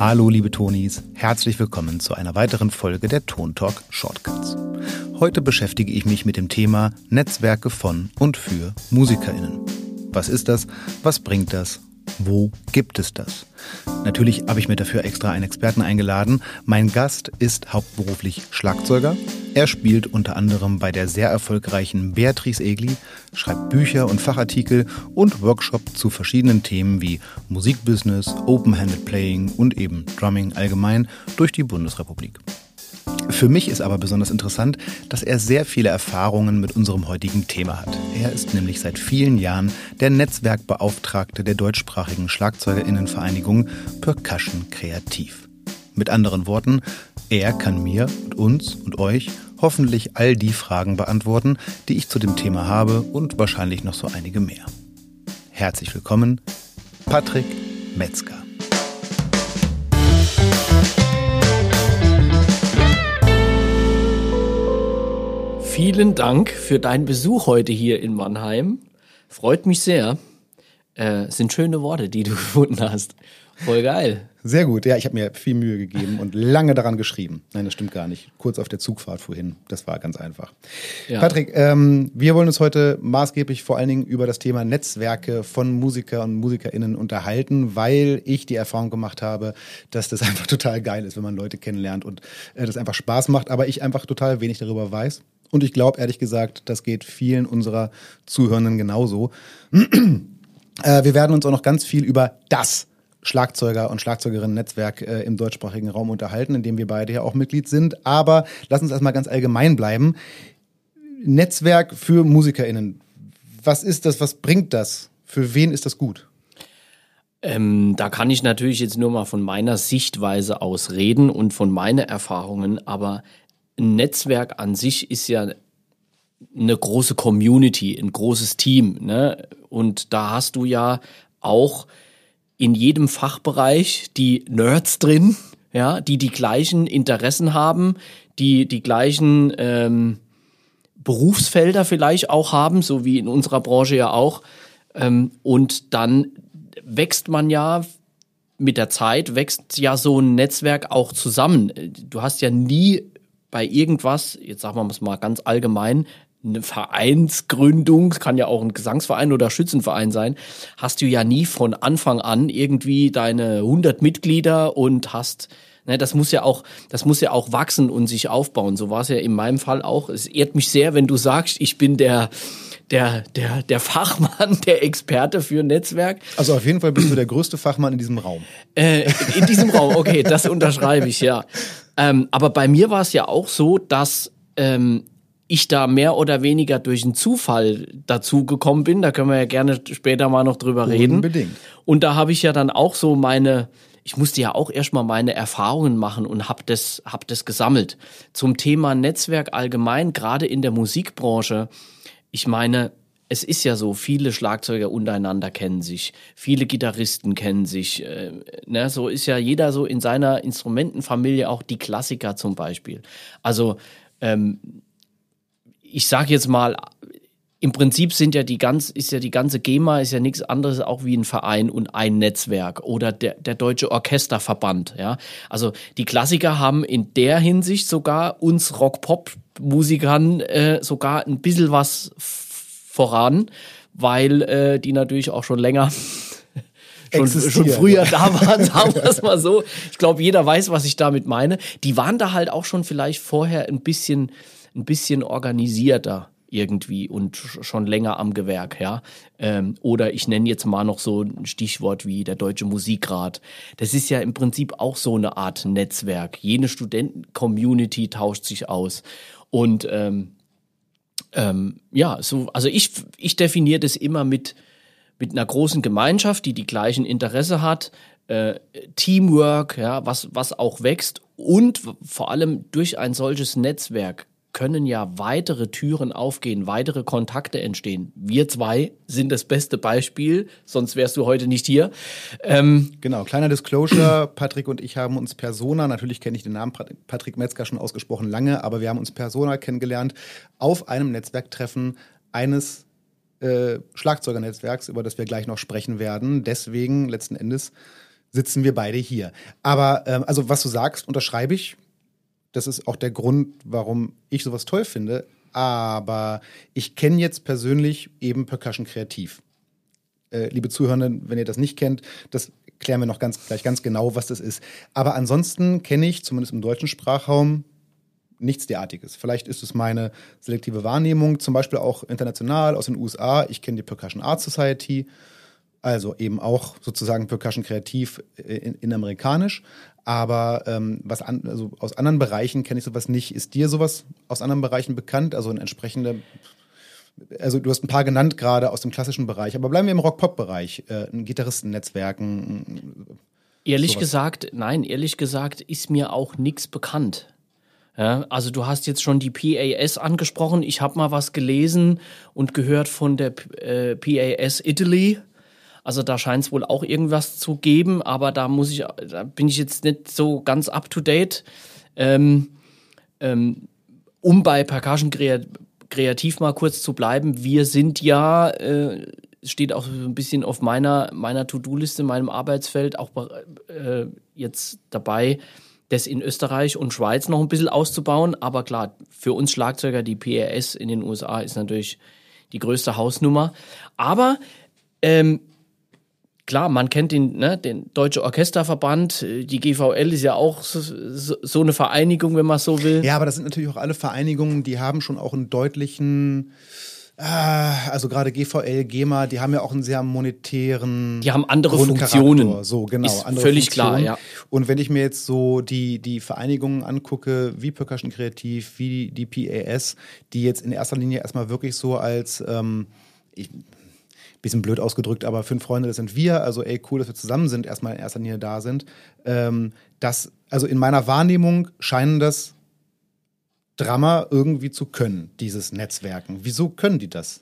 Hallo liebe Tonis, herzlich willkommen zu einer weiteren Folge der Tontalk Shortcuts. Heute beschäftige ich mich mit dem Thema Netzwerke von und für Musikerinnen. Was ist das? Was bringt das? Wo gibt es das? Natürlich habe ich mir dafür extra einen Experten eingeladen. Mein Gast ist hauptberuflich Schlagzeuger. Er spielt unter anderem bei der sehr erfolgreichen Beatrice Egli, schreibt Bücher und Fachartikel und Workshop zu verschiedenen Themen wie Musikbusiness, Open-Handed Playing und eben Drumming allgemein durch die Bundesrepublik. Für mich ist aber besonders interessant, dass er sehr viele Erfahrungen mit unserem heutigen Thema hat. Er ist nämlich seit vielen Jahren der Netzwerkbeauftragte der deutschsprachigen Schlagzeugerinnenvereinigung Percussion Kreativ. Mit anderen Worten, er kann mir und uns und euch hoffentlich all die Fragen beantworten, die ich zu dem Thema habe und wahrscheinlich noch so einige mehr. Herzlich willkommen, Patrick Metzger. Vielen Dank für deinen Besuch heute hier in Mannheim. Freut mich sehr. Äh, sind schöne Worte, die du gefunden hast. Voll geil. Sehr gut, ja, ich habe mir viel Mühe gegeben und lange daran geschrieben. Nein, das stimmt gar nicht. Kurz auf der Zugfahrt vorhin, das war ganz einfach. Ja. Patrick, ähm, wir wollen uns heute maßgeblich vor allen Dingen über das Thema Netzwerke von Musiker und MusikerInnen unterhalten, weil ich die Erfahrung gemacht habe, dass das einfach total geil ist, wenn man Leute kennenlernt und äh, das einfach Spaß macht, aber ich einfach total wenig darüber weiß und ich glaube, ehrlich gesagt, das geht vielen unserer Zuhörenden genauso. äh, wir werden uns auch noch ganz viel über das Schlagzeuger- und Schlagzeugerinnen-Netzwerk äh, im deutschsprachigen Raum unterhalten, in dem wir beide ja auch Mitglied sind. Aber lass uns erstmal ganz allgemein bleiben. Netzwerk für MusikerInnen. Was ist das? Was bringt das? Für wen ist das gut? Ähm, da kann ich natürlich jetzt nur mal von meiner Sichtweise aus reden und von meinen Erfahrungen, aber ein Netzwerk an sich ist ja eine große Community, ein großes Team. Ne? Und da hast du ja auch in jedem Fachbereich die Nerds drin, ja, die die gleichen Interessen haben, die die gleichen ähm, Berufsfelder vielleicht auch haben, so wie in unserer Branche ja auch. Ähm, und dann wächst man ja mit der Zeit, wächst ja so ein Netzwerk auch zusammen. Du hast ja nie bei irgendwas, jetzt sagen wir es mal ganz allgemein, eine Vereinsgründung, kann ja auch ein Gesangsverein oder Schützenverein sein, hast du ja nie von Anfang an irgendwie deine 100 Mitglieder und hast Ne, das muss ja auch, das muss ja auch wachsen und sich aufbauen. So war es ja in meinem Fall auch. Es ehrt mich sehr, wenn du sagst, ich bin der, der, der, der Fachmann, der Experte für Netzwerk. Also auf jeden Fall bist du der größte Fachmann in diesem Raum. Äh, in diesem Raum, okay, das unterschreibe ich, ja. Ähm, aber bei mir war es ja auch so, dass ähm, ich da mehr oder weniger durch einen Zufall dazu gekommen bin. Da können wir ja gerne später mal noch drüber reden. Unbedingt. Und da habe ich ja dann auch so meine, ich musste ja auch erstmal meine Erfahrungen machen und habe das, hab das gesammelt. Zum Thema Netzwerk allgemein, gerade in der Musikbranche. Ich meine, es ist ja so, viele Schlagzeuger untereinander kennen sich, viele Gitarristen kennen sich. Äh, ne, so ist ja jeder so in seiner Instrumentenfamilie auch die Klassiker zum Beispiel. Also ähm, ich sage jetzt mal, im Prinzip sind ja die ganz, ist ja die ganze GEMA ist ja nichts anderes auch wie ein Verein und ein Netzwerk oder der, der Deutsche Orchesterverband, ja. Also die Klassiker haben in der Hinsicht sogar uns Rock-Pop-Musikern äh, sogar ein bisschen was voran, weil äh, die natürlich auch schon länger schon, schon früher da waren, sagen wir es mal so. Ich glaube, jeder weiß, was ich damit meine. Die waren da halt auch schon vielleicht vorher ein bisschen, ein bisschen organisierter irgendwie und schon länger am Gewerk, ja. Ähm, oder ich nenne jetzt mal noch so ein Stichwort wie der Deutsche Musikrat. Das ist ja im Prinzip auch so eine Art Netzwerk. Jene Studenten-Community tauscht sich aus. Und ähm, ähm, ja, so, also ich, ich definiere das immer mit, mit einer großen Gemeinschaft, die die gleichen Interesse hat, äh, Teamwork, ja, was, was auch wächst und vor allem durch ein solches Netzwerk können ja weitere Türen aufgehen, weitere Kontakte entstehen. Wir zwei sind das beste Beispiel, sonst wärst du heute nicht hier. Ähm genau, kleiner Disclosure. Patrick und ich haben uns Persona, natürlich kenne ich den Namen Patrick Metzger schon ausgesprochen lange, aber wir haben uns Persona kennengelernt auf einem Netzwerktreffen eines äh, Schlagzeugernetzwerks, über das wir gleich noch sprechen werden. Deswegen letzten Endes sitzen wir beide hier. Aber ähm, also was du sagst, unterschreibe ich. Das ist auch der Grund, warum ich sowas toll finde. Aber ich kenne jetzt persönlich eben Percussion kreativ. Äh, liebe Zuhörenden, wenn ihr das nicht kennt, das klären wir noch ganz gleich ganz genau, was das ist. Aber ansonsten kenne ich, zumindest im deutschen Sprachraum, nichts derartiges. Vielleicht ist es meine selektive Wahrnehmung, zum Beispiel auch international aus den USA. Ich kenne die Percussion Art Society, also eben auch sozusagen Percussion kreativ in, in amerikanisch. Aber ähm, was an, also aus anderen Bereichen kenne ich sowas nicht. Ist dir sowas aus anderen Bereichen bekannt? Also ein entsprechender also du hast ein paar genannt gerade aus dem klassischen Bereich, aber bleiben wir im Rock-Pop-Bereich, äh, ein Gitarristennetzwerken. Ehrlich sowas. gesagt, nein, ehrlich gesagt ist mir auch nichts bekannt. Ja, also du hast jetzt schon die PAS angesprochen. Ich habe mal was gelesen und gehört von der äh, PAS Italy. Also da scheint es wohl auch irgendwas zu geben, aber da muss ich, da bin ich jetzt nicht so ganz up to date. Ähm, ähm, um bei Percussion kreativ mal kurz zu bleiben, wir sind ja, äh, steht auch so ein bisschen auf meiner, meiner To-Do-Liste, meinem Arbeitsfeld, auch äh, jetzt dabei, das in Österreich und Schweiz noch ein bisschen auszubauen. Aber klar, für uns Schlagzeuger, die PRS in den USA ist natürlich die größte Hausnummer. Aber ähm, klar, man kennt den, ne, den Deutsche Orchesterverband, die GVL ist ja auch so, so eine Vereinigung, wenn man so will. Ja, aber das sind natürlich auch alle Vereinigungen, die haben schon auch einen deutlichen Ah, also gerade GVL, GEMA, die haben ja auch einen sehr monetären. Die haben andere Funktionen. So, genau. Ist andere völlig Funktionen. klar, ja. Und wenn ich mir jetzt so die, die Vereinigungen angucke, wie Percussion Kreativ, wie die PAS, die jetzt in erster Linie erstmal wirklich so als, ähm, ich, bisschen blöd ausgedrückt, aber fünf Freunde, das sind wir, also ey, cool, dass wir zusammen sind, erstmal in erster Linie da sind. Ähm, das, also in meiner Wahrnehmung scheinen das Drama irgendwie zu können, dieses Netzwerken. Wieso können die das?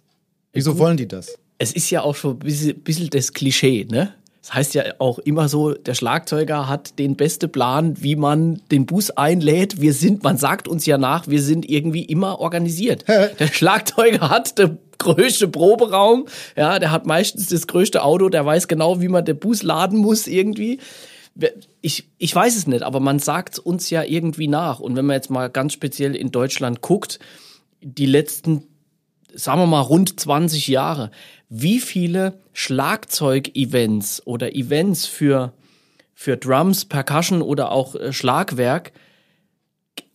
Wieso Gut. wollen die das? Es ist ja auch schon ein bisschen, bisschen das Klischee, ne? Das heißt ja auch immer so, der Schlagzeuger hat den besten Plan, wie man den Bus einlädt. Wir sind, man sagt uns ja nach, wir sind irgendwie immer organisiert. der Schlagzeuger hat den größte Proberaum, ja, der hat meistens das größte Auto, der weiß genau, wie man den Bus laden muss irgendwie ich, ich weiß es nicht, aber man sagt uns ja irgendwie nach. Und wenn man jetzt mal ganz speziell in Deutschland guckt, die letzten, sagen wir mal, rund 20 Jahre, wie viele Schlagzeug-Events oder Events für, für Drums, Percussion oder auch äh, Schlagwerk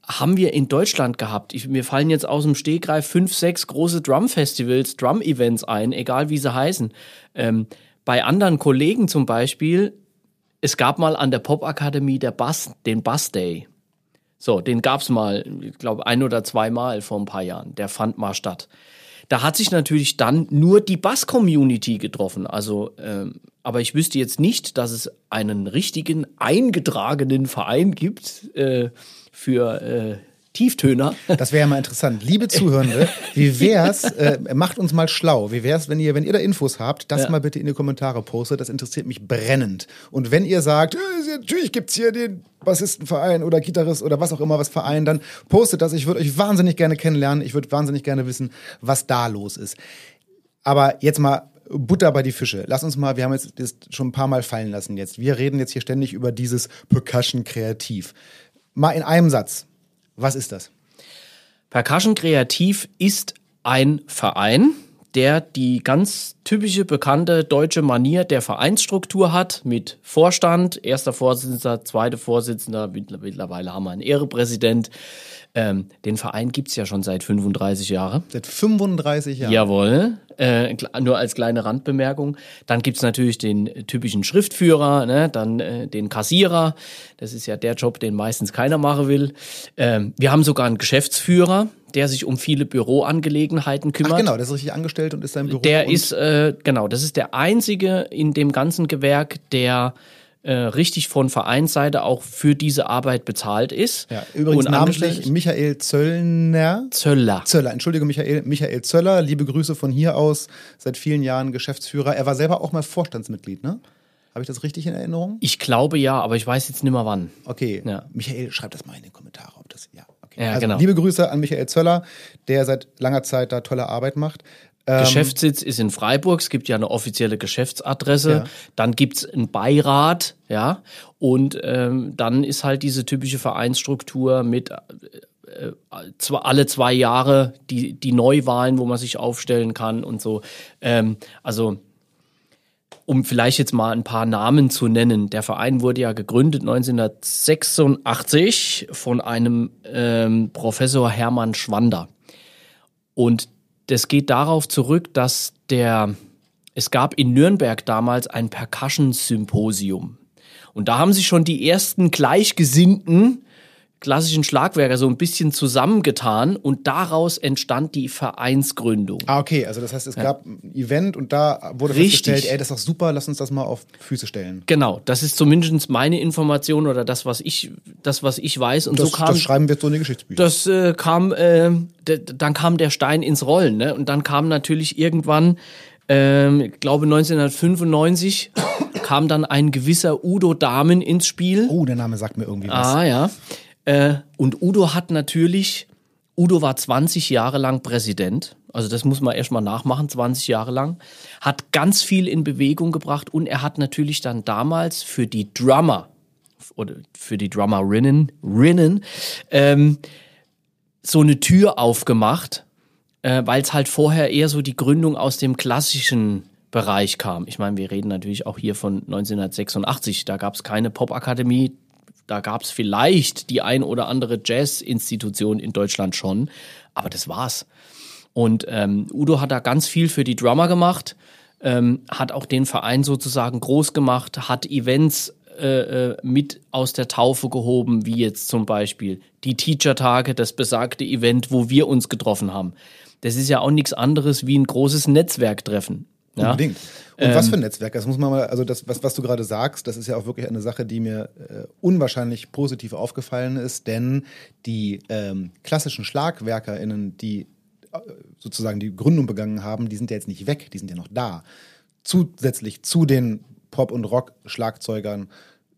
haben wir in Deutschland gehabt. Ich, mir fallen jetzt aus dem Stegreif fünf, sechs große Drum-Festivals, Drum-Events ein, egal wie sie heißen. Ähm, bei anderen Kollegen zum Beispiel es gab mal an der Popakademie der Bass, den Bass Day. So, den gab's mal, ich glaube, ein oder zweimal vor ein paar Jahren. Der fand mal statt. Da hat sich natürlich dann nur die Bass-Community getroffen. Also, ähm, aber ich wüsste jetzt nicht, dass es einen richtigen eingetragenen Verein gibt äh, für äh, Tieftöner. Das wäre ja mal interessant. Liebe Zuhörende, wie wär's, äh, macht uns mal schlau. Wie wär's, wenn ihr, wenn ihr da Infos habt, das ja. mal bitte in die Kommentare postet. Das interessiert mich brennend. Und wenn ihr sagt, äh, natürlich gibt's hier den Bassistenverein oder Gitarrist oder was auch immer, was Verein, dann postet das. Ich würde euch wahnsinnig gerne kennenlernen. Ich würde wahnsinnig gerne wissen, was da los ist. Aber jetzt mal Butter bei die Fische. Lass uns mal, wir haben jetzt das schon ein paar Mal fallen lassen jetzt. Wir reden jetzt hier ständig über dieses Percussion kreativ. Mal in einem Satz. Was ist das? Percussion Kreativ ist ein Verein, der die ganz typische bekannte deutsche Manier der Vereinsstruktur hat mit Vorstand, erster Vorsitzender, zweiter Vorsitzender, mittlerweile haben wir einen Ehrepräsident. Ähm, den Verein gibt's ja schon seit 35 Jahren. Seit 35 Jahren? Jawohl. Äh, nur als kleine Randbemerkung. Dann gibt's natürlich den typischen Schriftführer, ne? dann äh, den Kassierer. Das ist ja der Job, den meistens keiner machen will. Ähm, wir haben sogar einen Geschäftsführer, der sich um viele Büroangelegenheiten kümmert. Ach genau, der ist richtig angestellt und ist sein Büro. Der ist, äh, genau, das ist der einzige in dem ganzen Gewerk, der äh, richtig von Vereinsseite auch für diese Arbeit bezahlt ist. Ja, übrigens und namentlich Michael Zöllner. Zöller. Zöller, entschuldige Michael, Michael Zöller, liebe Grüße von hier aus, seit vielen Jahren Geschäftsführer. Er war selber auch mal Vorstandsmitglied, ne? Habe ich das richtig in Erinnerung? Ich glaube ja, aber ich weiß jetzt nicht mehr wann. Okay. Ja. Michael, schreib das mal in die Kommentare, ob das ja. Okay. Ja, also, genau. Liebe Grüße an Michael Zöller, der seit langer Zeit da tolle Arbeit macht. Ähm, Geschäftssitz ist in Freiburg, es gibt ja eine offizielle Geschäftsadresse, ja. dann gibt's einen Beirat, ja, und ähm, dann ist halt diese typische Vereinsstruktur mit äh, zwar alle zwei Jahre die, die Neuwahlen, wo man sich aufstellen kann und so. Ähm, also um vielleicht jetzt mal ein paar Namen zu nennen. Der Verein wurde ja gegründet 1986 von einem ähm, Professor Hermann Schwander. Und das geht darauf zurück, dass der, es gab in Nürnberg damals ein Percussion-Symposium. Und da haben sich schon die ersten Gleichgesinnten klassischen Schlagwerker so ein bisschen zusammengetan und daraus entstand die Vereinsgründung. Ah, okay, also das heißt, es ja. gab ein Event und da wurde Richtig. festgestellt, ey, das ist doch super, lass uns das mal auf Füße stellen. Genau, das ist zumindest meine Information oder das, was ich, das, was ich weiß. Und das, so kam. Das schreiben wir so in die Geschichtsbücher. Das äh, kam, äh, dann kam der Stein ins Rollen, ne? Und dann kam natürlich irgendwann, äh, ich glaube 1995, kam dann ein gewisser Udo Dahmen ins Spiel. Oh, der Name sagt mir irgendwie was. Ah, ja. Äh, und Udo hat natürlich, Udo war 20 Jahre lang Präsident, also das muss man erstmal nachmachen, 20 Jahre lang, hat ganz viel in Bewegung gebracht und er hat natürlich dann damals für die Drummer oder für die Drummerinnen, Rinnen, ähm, so eine Tür aufgemacht, äh, weil es halt vorher eher so die Gründung aus dem klassischen Bereich kam. Ich meine, wir reden natürlich auch hier von 1986. Da gab es keine Popakademie, da gab es vielleicht die ein oder andere Jazz-Institution in Deutschland schon, aber das war's. Und ähm, Udo hat da ganz viel für die Drummer gemacht, ähm, hat auch den Verein sozusagen groß gemacht, hat Events äh, äh, mit aus der Taufe gehoben, wie jetzt zum Beispiel die Teacher-Tage, das besagte Event, wo wir uns getroffen haben. Das ist ja auch nichts anderes wie ein großes Netzwerktreffen. Ja? Unbedingt. Und ähm, was für ein Netzwerk? Das muss man mal, also das, was, was du gerade sagst, das ist ja auch wirklich eine Sache, die mir äh, unwahrscheinlich positiv aufgefallen ist, denn die ähm, klassischen SchlagwerkerInnen, die äh, sozusagen die Gründung begangen haben, die sind ja jetzt nicht weg, die sind ja noch da. Zusätzlich zu den Pop- und Rock-Schlagzeugern,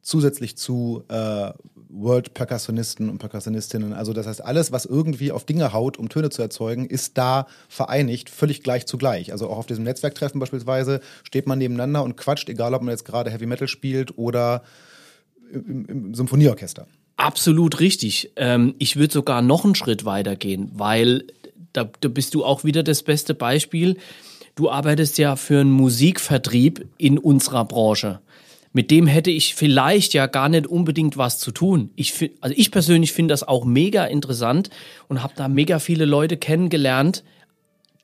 zusätzlich zu äh, World-Perkussionisten und Perkussionistinnen. Also das heißt, alles, was irgendwie auf Dinge haut, um Töne zu erzeugen, ist da vereinigt, völlig gleich zugleich. Also auch auf diesem Netzwerktreffen beispielsweise steht man nebeneinander und quatscht, egal ob man jetzt gerade Heavy Metal spielt oder im, im Symphonieorchester. Absolut richtig. Ähm, ich würde sogar noch einen Schritt weiter gehen, weil da, da bist du auch wieder das beste Beispiel. Du arbeitest ja für einen Musikvertrieb in unserer Branche mit dem hätte ich vielleicht ja gar nicht unbedingt was zu tun. Ich also ich persönlich finde das auch mega interessant und habe da mega viele Leute kennengelernt,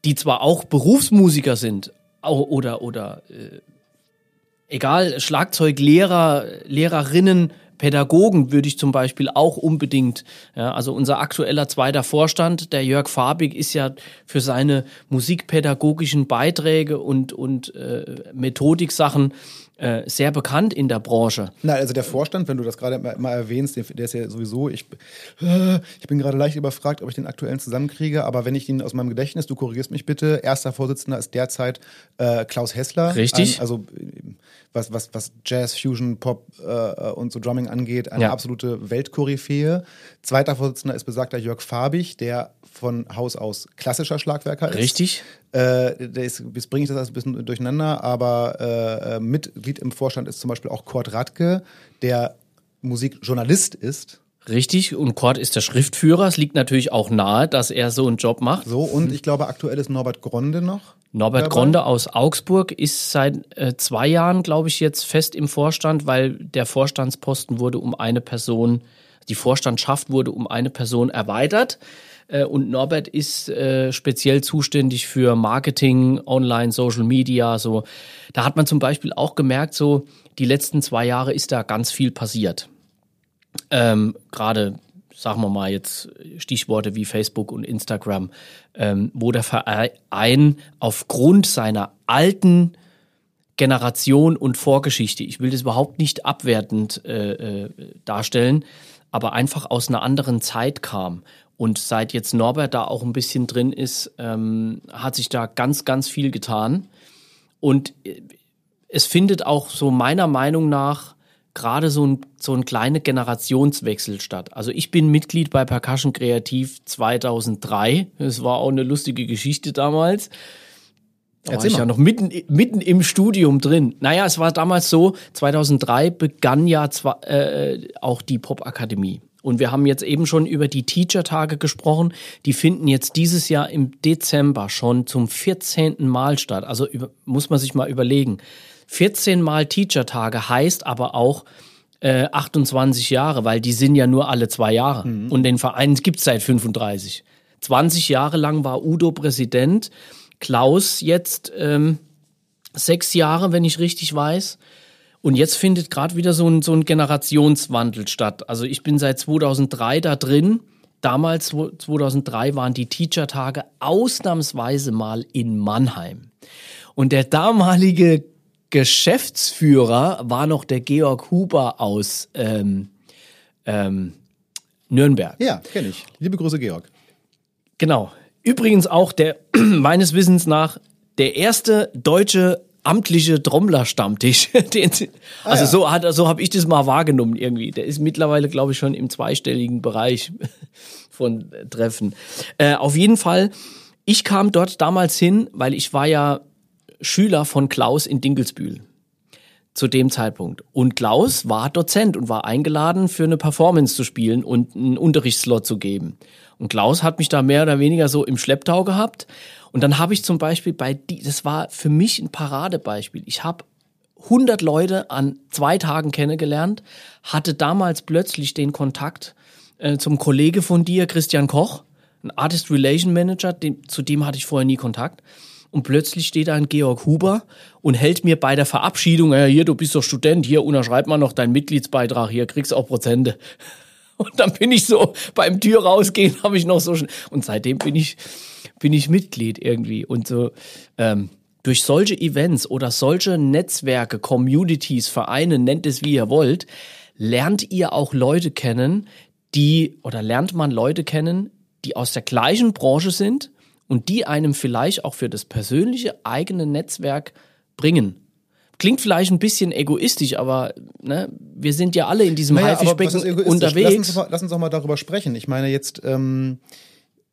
die zwar auch Berufsmusiker sind oder oder äh, egal Schlagzeuglehrer, Lehrerinnen, Pädagogen würde ich zum Beispiel auch unbedingt, ja, also unser aktueller zweiter Vorstand, der Jörg Farbig, ist ja für seine musikpädagogischen Beiträge und, und äh, Methodiksachen äh, sehr bekannt in der Branche. Na, also der Vorstand, wenn du das gerade mal erwähnst, der ist ja sowieso, ich, äh, ich bin gerade leicht überfragt, ob ich den aktuellen zusammenkriege, aber wenn ich ihn aus meinem Gedächtnis, du korrigierst mich bitte, erster Vorsitzender ist derzeit äh, Klaus Hessler. Richtig. Ein, also was, was, was Jazz, Fusion, Pop äh, und so Drumming angeht, eine ja. absolute Weltkoryphäe. Zweiter Vorsitzender ist besagter Jörg Farbig, der von Haus aus klassischer Schlagwerker ist. Richtig. Äh, ist, jetzt bringe ich das alles ein bisschen durcheinander, aber äh, äh, Mitglied im Vorstand ist zum Beispiel auch Kurt Radke, der Musikjournalist ist. Richtig, und Kurt ist der Schriftführer. Es liegt natürlich auch nahe, dass er so einen Job macht. So, und ich glaube, aktuell ist Norbert Gronde noch. Norbert dabei. Gronde aus Augsburg ist seit äh, zwei Jahren, glaube ich, jetzt fest im Vorstand, weil der Vorstandsposten wurde um eine Person, die Vorstandschaft wurde um eine Person erweitert. Äh, und Norbert ist äh, speziell zuständig für Marketing, Online, Social Media. So, da hat man zum Beispiel auch gemerkt, so die letzten zwei Jahre ist da ganz viel passiert. Ähm, Gerade sagen wir mal jetzt Stichworte wie Facebook und Instagram, ähm, wo der Verein aufgrund seiner alten Generation und Vorgeschichte, ich will das überhaupt nicht abwertend äh, äh, darstellen, aber einfach aus einer anderen Zeit kam. Und seit jetzt Norbert da auch ein bisschen drin ist, ähm, hat sich da ganz, ganz viel getan. Und äh, es findet auch so meiner Meinung nach gerade so ein, so ein kleiner Generationswechsel statt. Also ich bin Mitglied bei Percussion Kreativ 2003. Das war auch eine lustige Geschichte damals. Da war ich ja noch mitten, mitten im Studium drin. Naja, es war damals so, 2003 begann ja zwar, äh, auch die Popakademie. Und wir haben jetzt eben schon über die Teacher-Tage gesprochen. Die finden jetzt dieses Jahr im Dezember schon zum 14. Mal statt. Also über, muss man sich mal überlegen. 14 Mal Teacher-Tage heißt aber auch äh, 28 Jahre, weil die sind ja nur alle zwei Jahre. Mhm. Und den Verein gibt's seit 35. 20 Jahre lang war Udo Präsident. Klaus jetzt ähm, sechs Jahre, wenn ich richtig weiß. Und jetzt findet gerade wieder so ein, so ein Generationswandel statt. Also ich bin seit 2003 da drin. Damals, 2003, waren die Teacher-Tage ausnahmsweise mal in Mannheim. Und der damalige Geschäftsführer war noch der Georg Huber aus ähm, ähm, Nürnberg. Ja, kenne ich. Liebe Grüße, Georg. Genau. Übrigens auch der, meines Wissens nach, der erste deutsche amtliche Trommler-Stammtisch. Ah, also ja. so hat, so habe ich das mal wahrgenommen irgendwie. Der ist mittlerweile, glaube ich, schon im zweistelligen Bereich von Treffen. Äh, auf jeden Fall, ich kam dort damals hin, weil ich war ja Schüler von Klaus in Dinkelsbühl zu dem Zeitpunkt. Und Klaus war Dozent und war eingeladen, für eine Performance zu spielen und einen Unterrichtsslot zu geben. Und Klaus hat mich da mehr oder weniger so im Schlepptau gehabt. Und dann habe ich zum Beispiel bei die, das war für mich ein Paradebeispiel. Ich habe 100 Leute an zwei Tagen kennengelernt, hatte damals plötzlich den Kontakt äh, zum Kollege von dir, Christian Koch, ein Artist Relation Manager, dem, zu dem hatte ich vorher nie Kontakt. Und plötzlich steht da ein Georg Huber und hält mir bei der Verabschiedung, ja, hier, du bist doch Student, hier unterschreib mal noch deinen Mitgliedsbeitrag, hier kriegst auch Prozente. Und dann bin ich so beim Tür rausgehen, habe ich noch so. Und seitdem bin ich, bin ich Mitglied irgendwie. Und so ähm, durch solche Events oder solche Netzwerke, Communities, Vereine, nennt es wie ihr wollt, lernt ihr auch Leute kennen, die oder lernt man Leute kennen, die aus der gleichen Branche sind und die einem vielleicht auch für das persönliche eigene Netzwerk bringen. Klingt vielleicht ein bisschen egoistisch, aber ne, wir sind ja alle in diesem naja, Haifischbecken unterwegs. Lass uns, mal, lass uns doch mal darüber sprechen. Ich meine jetzt, ähm,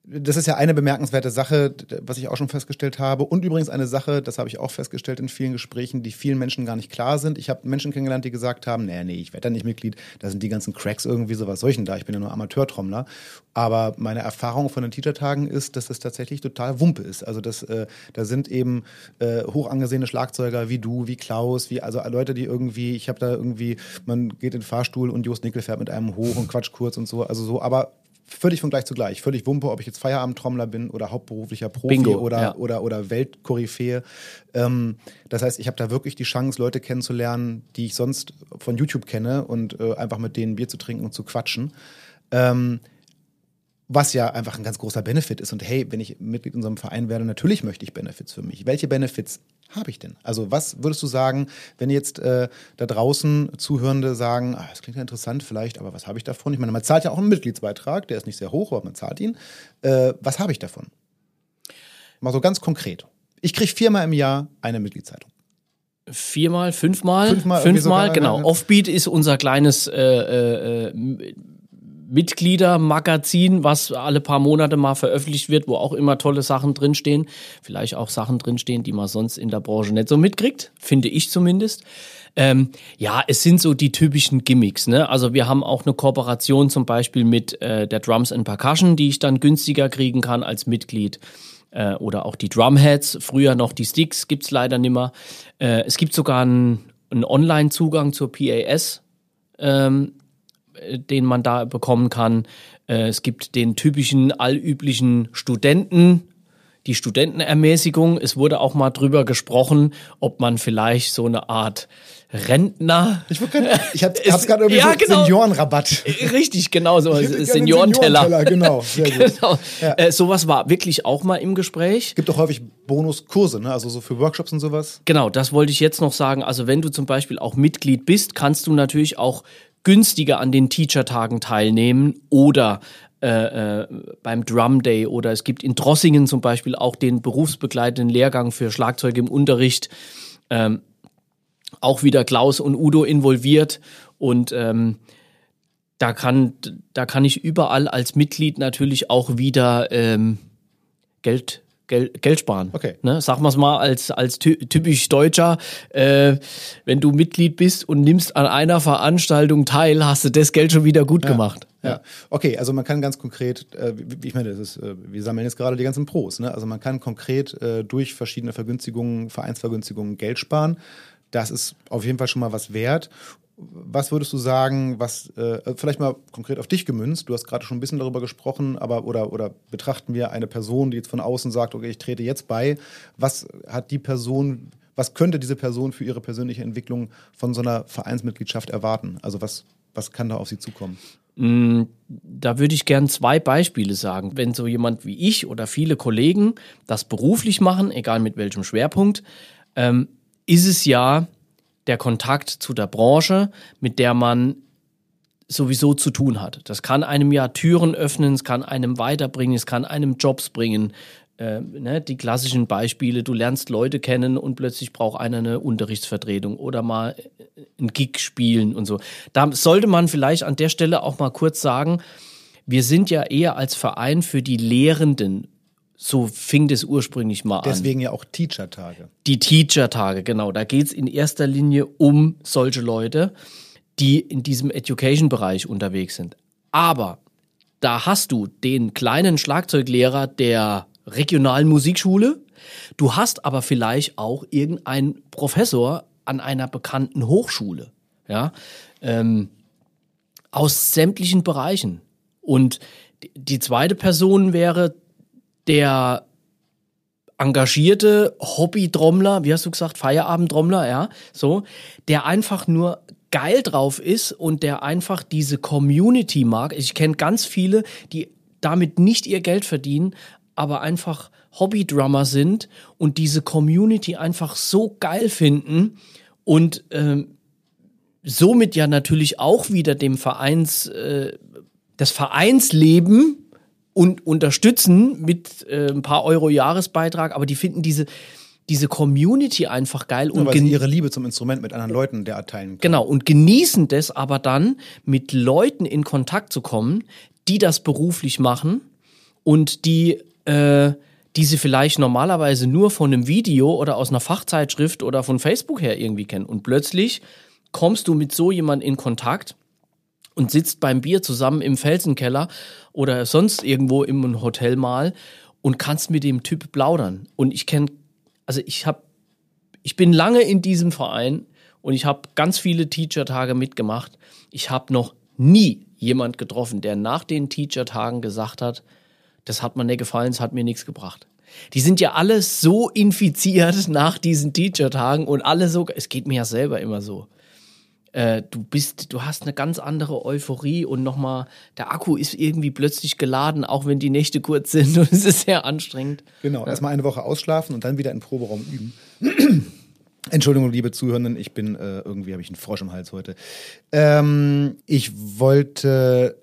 das ist ja eine bemerkenswerte Sache, was ich auch schon festgestellt habe. Und übrigens eine Sache, das habe ich auch festgestellt in vielen Gesprächen, die vielen Menschen gar nicht klar sind. Ich habe Menschen kennengelernt, die gesagt haben, nee, nee, ich werde da nicht Mitglied. Da sind die ganzen Cracks irgendwie so, was soll ich denn da? Ich bin ja nur Amateurtrommler. Aber meine Erfahrung von den Teacher-Tagen ist, dass es tatsächlich total Wumpe ist. Also das, äh, da sind eben äh, hoch angesehene Schlagzeuger wie du, wie Klaus, wie also Leute, die irgendwie, ich habe da irgendwie, man geht in den Fahrstuhl und Jost Nickel fährt mit einem hoch und quatscht kurz und so. Also so, aber völlig von gleich zu gleich. Völlig Wumpe, ob ich jetzt Feierabendtrommler bin oder hauptberuflicher Profi Bingo, oder, ja. oder, oder Weltkoryphäe. Ähm, das heißt, ich habe da wirklich die Chance, Leute kennenzulernen, die ich sonst von YouTube kenne und äh, einfach mit denen Bier zu trinken und zu quatschen. Ähm, was ja einfach ein ganz großer Benefit ist. Und hey, wenn ich Mitglied in unserem Verein werde, natürlich möchte ich Benefits für mich. Welche Benefits habe ich denn? Also was würdest du sagen, wenn jetzt äh, da draußen Zuhörende sagen, ah, das klingt ja interessant vielleicht, aber was habe ich davon? Ich meine, man zahlt ja auch einen Mitgliedsbeitrag, der ist nicht sehr hoch, aber man zahlt ihn. Äh, was habe ich davon? Mal so ganz konkret. Ich kriege viermal im Jahr eine Mitgliedszeitung. Viermal, fünfmal? Fünfmal, fünfmal genau. Offbeat ist unser kleines äh, äh, äh Mitgliedermagazin, was alle paar Monate mal veröffentlicht wird, wo auch immer tolle Sachen drinstehen. Vielleicht auch Sachen drinstehen, die man sonst in der Branche nicht so mitkriegt, finde ich zumindest. Ähm, ja, es sind so die typischen Gimmicks. Ne? Also wir haben auch eine Kooperation zum Beispiel mit äh, der Drums and Percussion, die ich dann günstiger kriegen kann als Mitglied. Äh, oder auch die Drumheads, früher noch die Sticks, gibt's leider nimmer. Äh, es gibt sogar einen, einen Online-Zugang zur PAS. Ähm, den man da bekommen kann. Äh, es gibt den typischen allüblichen Studenten, die Studentenermäßigung. Es wurde auch mal drüber gesprochen, ob man vielleicht so eine Art Rentner. Ich, ich habe es gerade irgendwie ja, so genau. Seniorenrabatt. Richtig, genau so. Seniorenteller. Seniorenteller. Genau, sehr gut. genau. Ja. Äh, sowas war wirklich auch mal im Gespräch. Gibt auch häufig Bonuskurse, ne? also so für Workshops und sowas. Genau, das wollte ich jetzt noch sagen. Also wenn du zum Beispiel auch Mitglied bist, kannst du natürlich auch günstiger an den Teacher-Tagen teilnehmen oder äh, äh, beim Drum Day oder es gibt in Drossingen zum Beispiel auch den berufsbegleitenden Lehrgang für Schlagzeug im Unterricht. Ähm, auch wieder Klaus und Udo involviert und ähm, da kann, da kann ich überall als Mitglied natürlich auch wieder ähm, Geld Gel Geld sparen. Okay. Ne? Sag mal's mal als, als ty typisch Deutscher, äh, wenn du Mitglied bist und nimmst an einer Veranstaltung teil, hast du das Geld schon wieder gut gemacht. Ja. Okay, also man kann ganz konkret, äh, ich meine, das ist, äh, wir sammeln jetzt gerade die ganzen Pros, ne? Also man kann konkret äh, durch verschiedene Vergünstigungen, Vereinsvergünstigungen Geld sparen. Das ist auf jeden Fall schon mal was wert. Was würdest du sagen, was äh, vielleicht mal konkret auf dich gemünzt? Du hast gerade schon ein bisschen darüber gesprochen, aber oder oder betrachten wir eine Person, die jetzt von außen sagt, okay, ich trete jetzt bei. Was hat die Person, was könnte diese Person für ihre persönliche Entwicklung von so einer Vereinsmitgliedschaft erwarten? Also was was kann da auf sie zukommen? Da würde ich gern zwei Beispiele sagen. Wenn so jemand wie ich oder viele Kollegen das beruflich machen, egal mit welchem Schwerpunkt, ähm, ist es ja der Kontakt zu der Branche, mit der man sowieso zu tun hat. Das kann einem ja Türen öffnen, es kann einem weiterbringen, es kann einem Jobs bringen. Äh, ne, die klassischen Beispiele, du lernst Leute kennen und plötzlich braucht einer eine Unterrichtsvertretung oder mal äh, ein Gig spielen und so. Da sollte man vielleicht an der Stelle auch mal kurz sagen, wir sind ja eher als Verein für die Lehrenden. So fing das ursprünglich mal an. Deswegen ja auch Teacher-Tage. Die Teacher-Tage, genau. Da geht's in erster Linie um solche Leute, die in diesem Education-Bereich unterwegs sind. Aber da hast du den kleinen Schlagzeuglehrer der regionalen Musikschule, du hast aber vielleicht auch irgendeinen Professor an einer bekannten Hochschule, ja, ähm, aus sämtlichen Bereichen. Und die zweite Person wäre der engagierte Hobby-Trommler, wie hast du gesagt, Feierabend-Trommler, ja, so, der einfach nur geil drauf ist und der einfach diese Community mag. Ich kenne ganz viele, die damit nicht ihr Geld verdienen, aber einfach Hobby-Drummer sind und diese Community einfach so geil finden und ähm, somit ja natürlich auch wieder dem Vereins, äh, das Vereinsleben und unterstützen mit äh, ein paar Euro Jahresbeitrag, aber die finden diese, diese Community einfach geil und weil sie ihre Liebe zum Instrument mit anderen Leuten derart teilen können. Genau, und genießen das aber dann, mit Leuten in Kontakt zu kommen, die das beruflich machen und die, äh, die sie vielleicht normalerweise nur von einem Video oder aus einer Fachzeitschrift oder von Facebook her irgendwie kennen. Und plötzlich kommst du mit so jemand in Kontakt und sitzt beim Bier zusammen im Felsenkeller oder sonst irgendwo im Hotel mal und kannst mit dem Typ plaudern. Und ich kenne, also ich habe, ich bin lange in diesem Verein und ich habe ganz viele Teacher-Tage mitgemacht. Ich habe noch nie jemand getroffen, der nach den Teacher-Tagen gesagt hat, das hat mir nicht gefallen, es hat mir nichts gebracht. Die sind ja alle so infiziert nach diesen Teacher-Tagen und alle so, es geht mir ja selber immer so äh, du bist, du hast eine ganz andere Euphorie und nochmal, der Akku ist irgendwie plötzlich geladen, auch wenn die Nächte kurz sind und es ist sehr anstrengend. Genau, erstmal eine Woche ausschlafen und dann wieder im Proberaum üben. Entschuldigung, liebe Zuhörenden, ich bin äh, irgendwie habe ich einen Frosch im Hals heute. Ähm, ich wollte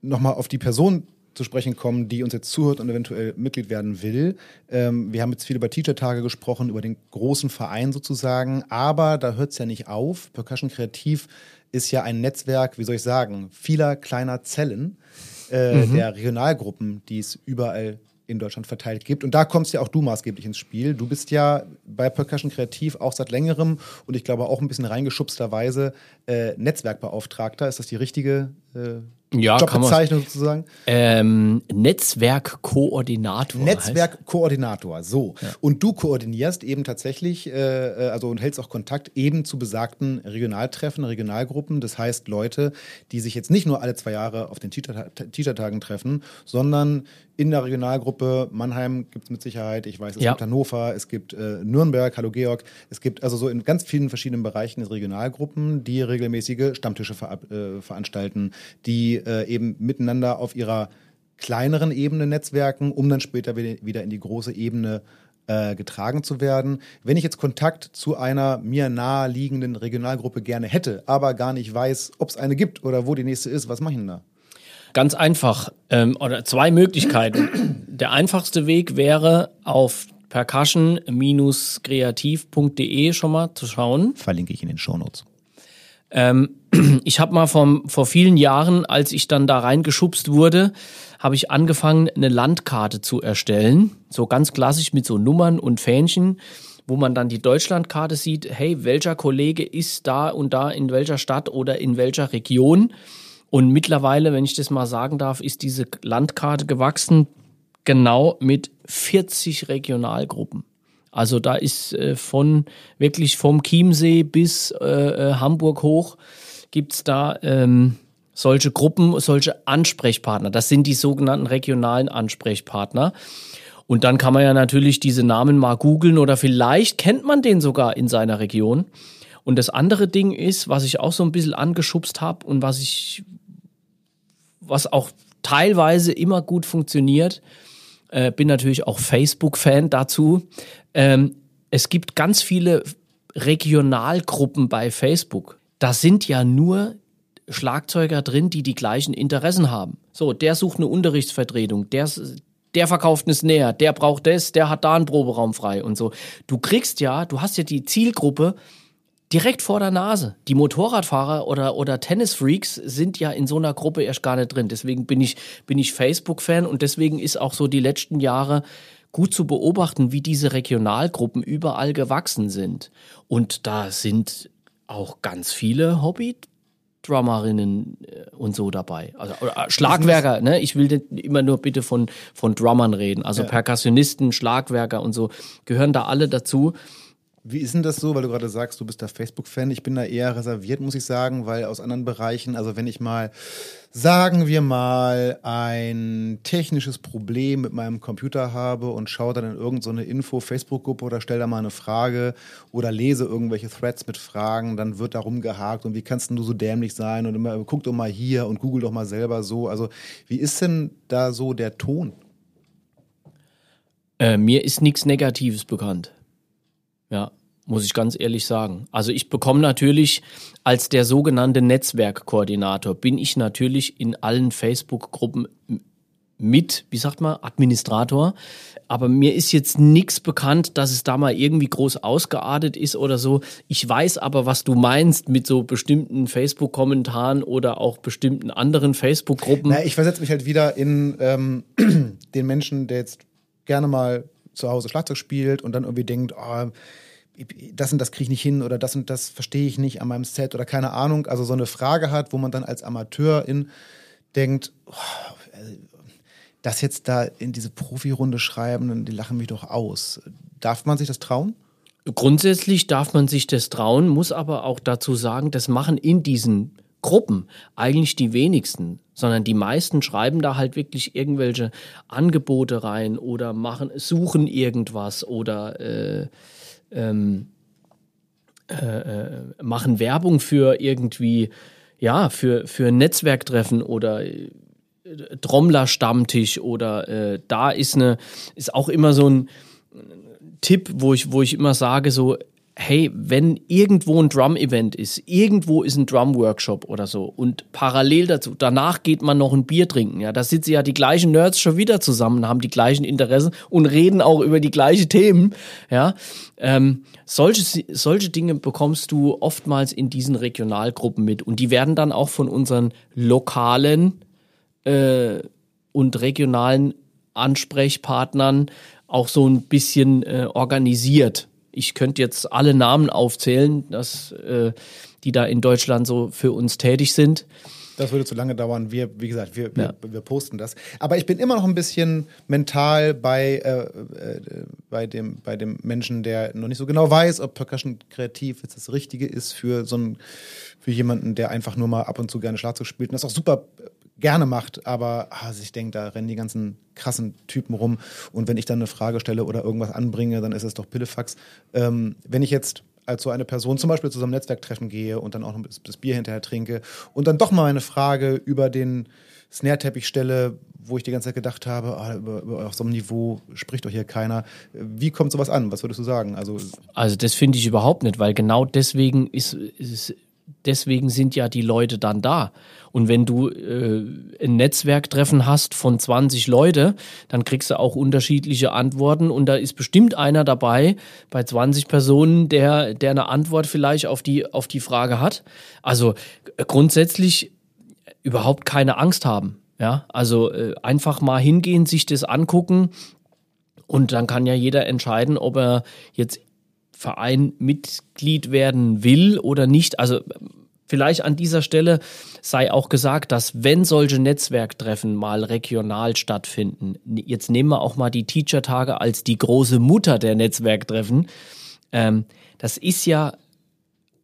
nochmal auf die Person zu sprechen kommen, die uns jetzt zuhört und eventuell Mitglied werden will. Ähm, wir haben jetzt viel über Teacher-Tage gesprochen, über den großen Verein sozusagen, aber da hört es ja nicht auf. Percussion Kreativ ist ja ein Netzwerk, wie soll ich sagen, vieler kleiner Zellen äh, der Regionalgruppen, die es überall in Deutschland verteilt gibt. Und da kommst ja auch du maßgeblich ins Spiel. Du bist ja bei Percussion Kreativ auch seit längerem und ich glaube auch ein bisschen reingeschubsterweise äh, Netzwerkbeauftragter. Ist das die richtige äh, Ja, Jobbezeichnung sozusagen? Ähm, Netzwerkkoordinator. Netzwerkkoordinator, so. Und du koordinierst eben tatsächlich, äh, äh, also und hältst auch Kontakt eben zu besagten Regionaltreffen, Regionalgruppen. Das heißt Leute, die sich jetzt nicht nur alle zwei Jahre auf den Teacher- Teacher-Tagen treffen, sondern in der Regionalgruppe Mannheim gibt es mit Sicherheit, ich weiß, es Ja. gibt Hannover, es gibt äh, Nürnberg, hallo Georg, es gibt also so in ganz vielen verschiedenen Bereichen Regionalgruppen, die regelmäßige Stammtische ver äh, veranstalten, die äh, eben miteinander auf ihrer kleineren Ebene netzwerken, um dann später wi- wieder in die große Ebene äh, getragen zu werden. Wenn ich jetzt Kontakt zu einer mir naheliegenden Regionalgruppe gerne hätte, aber gar nicht weiß, ob es eine gibt oder wo die nächste ist, was mache ich denn da? Ganz einfach. Ähm, oder zwei Möglichkeiten. Der einfachste Weg wäre, auf percussion-kreativ.de schon mal zu schauen. Verlinke ich in den Shownotes. Ähm, ich habe mal vom, vor vielen Jahren, als ich dann da reingeschubst wurde, habe ich angefangen, eine Landkarte zu erstellen. So ganz klassisch mit so Nummern und Fähnchen, wo man dann die Deutschlandkarte sieht, hey, welcher Kollege ist da und da in welcher Stadt oder in welcher Region. Und mittlerweile, wenn ich das mal sagen darf, ist diese Landkarte gewachsen genau mit 40 Regionalgruppen. Also da ist äh, von wirklich vom Chiemsee bis äh, äh, Hamburg hoch gibt's da ähm, solche Gruppen, solche Ansprechpartner. Das sind die sogenannten regionalen Ansprechpartner. Und dann kann man ja natürlich diese Namen mal googeln oder vielleicht kennt man den sogar in seiner Region. Und das andere Ding ist, was ich auch so ein bisschen angeschubst habe und was ich, was auch teilweise immer gut funktioniert, äh, bin natürlich auch Facebook-Fan dazu. Ähm, es gibt ganz viele Regionalgruppen bei Facebook. Da sind ja nur Schlagzeuger drin, die die gleichen Interessen haben. So, der sucht eine Unterrichtsvertretung, der, der verkauft eine Snare, der braucht das, der hat da einen Proberaum frei und so. Du kriegst ja, du hast ja die Zielgruppe direkt vor der Nase. Die Motorradfahrer oder, oder Tennisfreaks sind ja in so einer Gruppe erst gar nicht drin. Deswegen bin ich, bin ich Facebook-Fan und deswegen ist auch so die letzten Jahre gut zu beobachten, wie diese Regionalgruppen überall gewachsen sind. Und da sind auch ganz viele Hobby Drummerinnen äh, und so dabei. Also äh, Schlagwerker, ne? Ich will immer nur bitte von, von Drummern reden. Also ja. Perkussionisten, Schlagwerker und so gehören da alle dazu. Wie ist denn das so, weil du gerade sagst, du bist da Facebook-Fan? Ich bin da eher reserviert, muss ich sagen, weil aus anderen Bereichen, also wenn ich mal, sagen wir mal, ein technisches Problem mit meinem Computer habe und schaue dann in irgendeine Info-Facebook-Gruppe oder stelle da mal eine Frage oder lese irgendwelche Threads mit Fragen, dann wird darum gehakt und wie kannst du so dämlich sein und immer, guck doch mal hier und google doch mal selber so. Also wie ist denn da so der Ton? Äh, mir ist nichts Negatives bekannt. Ja, muss ich ganz ehrlich sagen. Also ich bekomme natürlich als der sogenannte Netzwerkkoordinator, bin ich natürlich in allen Facebook-Gruppen mit, wie sagt man, Administrator. Aber mir ist jetzt nichts bekannt, dass es da mal irgendwie groß ausgeartet ist oder so. Ich weiß aber, was du meinst mit so bestimmten Facebook-Kommentaren oder auch bestimmten anderen Facebook-Gruppen. Ich versetze mich halt wieder in ähm, den Menschen, der jetzt gerne mal zu Hause Schlagzeug spielt und dann irgendwie denkt, oh, das und das kriege ich nicht hin oder das und das verstehe ich nicht an meinem Set oder keine Ahnung. Also so eine Frage hat, wo man dann als Amateurin denkt, oh, das jetzt da in diese Profirunde schreiben, die lachen mich doch aus. Darf man sich das trauen? Grundsätzlich darf man sich das trauen, muss aber auch dazu sagen, das machen in diesen Gruppen eigentlich die wenigsten, sondern die meisten schreiben da halt wirklich irgendwelche Angebote rein oder machen, suchen irgendwas oder äh, ähm, äh, äh, machen Werbung für irgendwie, ja, für, für Netzwerktreffen oder äh, Trommler-Stammtisch oder äh, da ist eine, ist auch immer so ein Tipp, wo ich, wo ich immer sage, so, hey, wenn irgendwo ein Drum-Event ist, irgendwo ist ein Drum-Workshop oder so und parallel dazu, danach geht man noch ein Bier trinken, ja, da sitzen ja die gleichen Nerds schon wieder zusammen, haben die gleichen Interessen und reden auch über die gleichen Themen, ja. Ähm, solche, solche Dinge bekommst du oftmals in diesen Regionalgruppen mit und die werden dann auch von unseren lokalen äh, und regionalen Ansprechpartnern auch so ein bisschen äh, organisiert ich könnte jetzt alle Namen aufzählen, dass, äh, die da in Deutschland so für uns tätig sind. Das würde zu lange dauern. Wir, wie gesagt, wir, ja. wir, wir, posten das. Aber ich bin immer noch ein bisschen mental bei, äh, äh, bei, dem, bei dem Menschen, der noch nicht so genau weiß, ob Percussion kreativ jetzt das Richtige ist für so einen, für jemanden, der einfach nur mal ab und zu gerne Schlagzeug spielt und das auch super gerne macht, aber also ich denke, da rennen die ganzen krassen Typen rum und wenn ich dann eine Frage stelle oder irgendwas anbringe, dann ist es doch Pillefax. Ähm, wenn ich jetzt als so eine Person zum Beispiel zu so einem Netzwerktreffen gehe und dann auch noch das Bier hinterher trinke und dann doch mal eine Frage über den Snare-Teppich stelle, wo ich die ganze Zeit gedacht habe, ah, über, über, auf so einem Niveau spricht doch hier keiner. Wie kommt sowas an? Was würdest du sagen? Also, also das finde ich überhaupt nicht, weil genau deswegen ist, ist deswegen sind ja die Leute dann da. Und wenn du äh, ein Netzwerktreffen hast von 20 Leute, dann kriegst du auch unterschiedliche Antworten und da ist bestimmt einer dabei bei 20 Personen, der, der eine Antwort vielleicht auf die, auf die Frage hat. Also äh, grundsätzlich überhaupt keine Angst haben. Ja, also äh, einfach mal hingehen, sich das angucken und dann kann ja jeder entscheiden, ob er jetzt Verein Mitglied werden will oder nicht. Also vielleicht an dieser Stelle sei auch gesagt, dass wenn solche Netzwerktreffen mal regional stattfinden, jetzt nehmen wir auch mal die Teacher-Tage als die große Mutter der Netzwerktreffen, ähm, das ist ja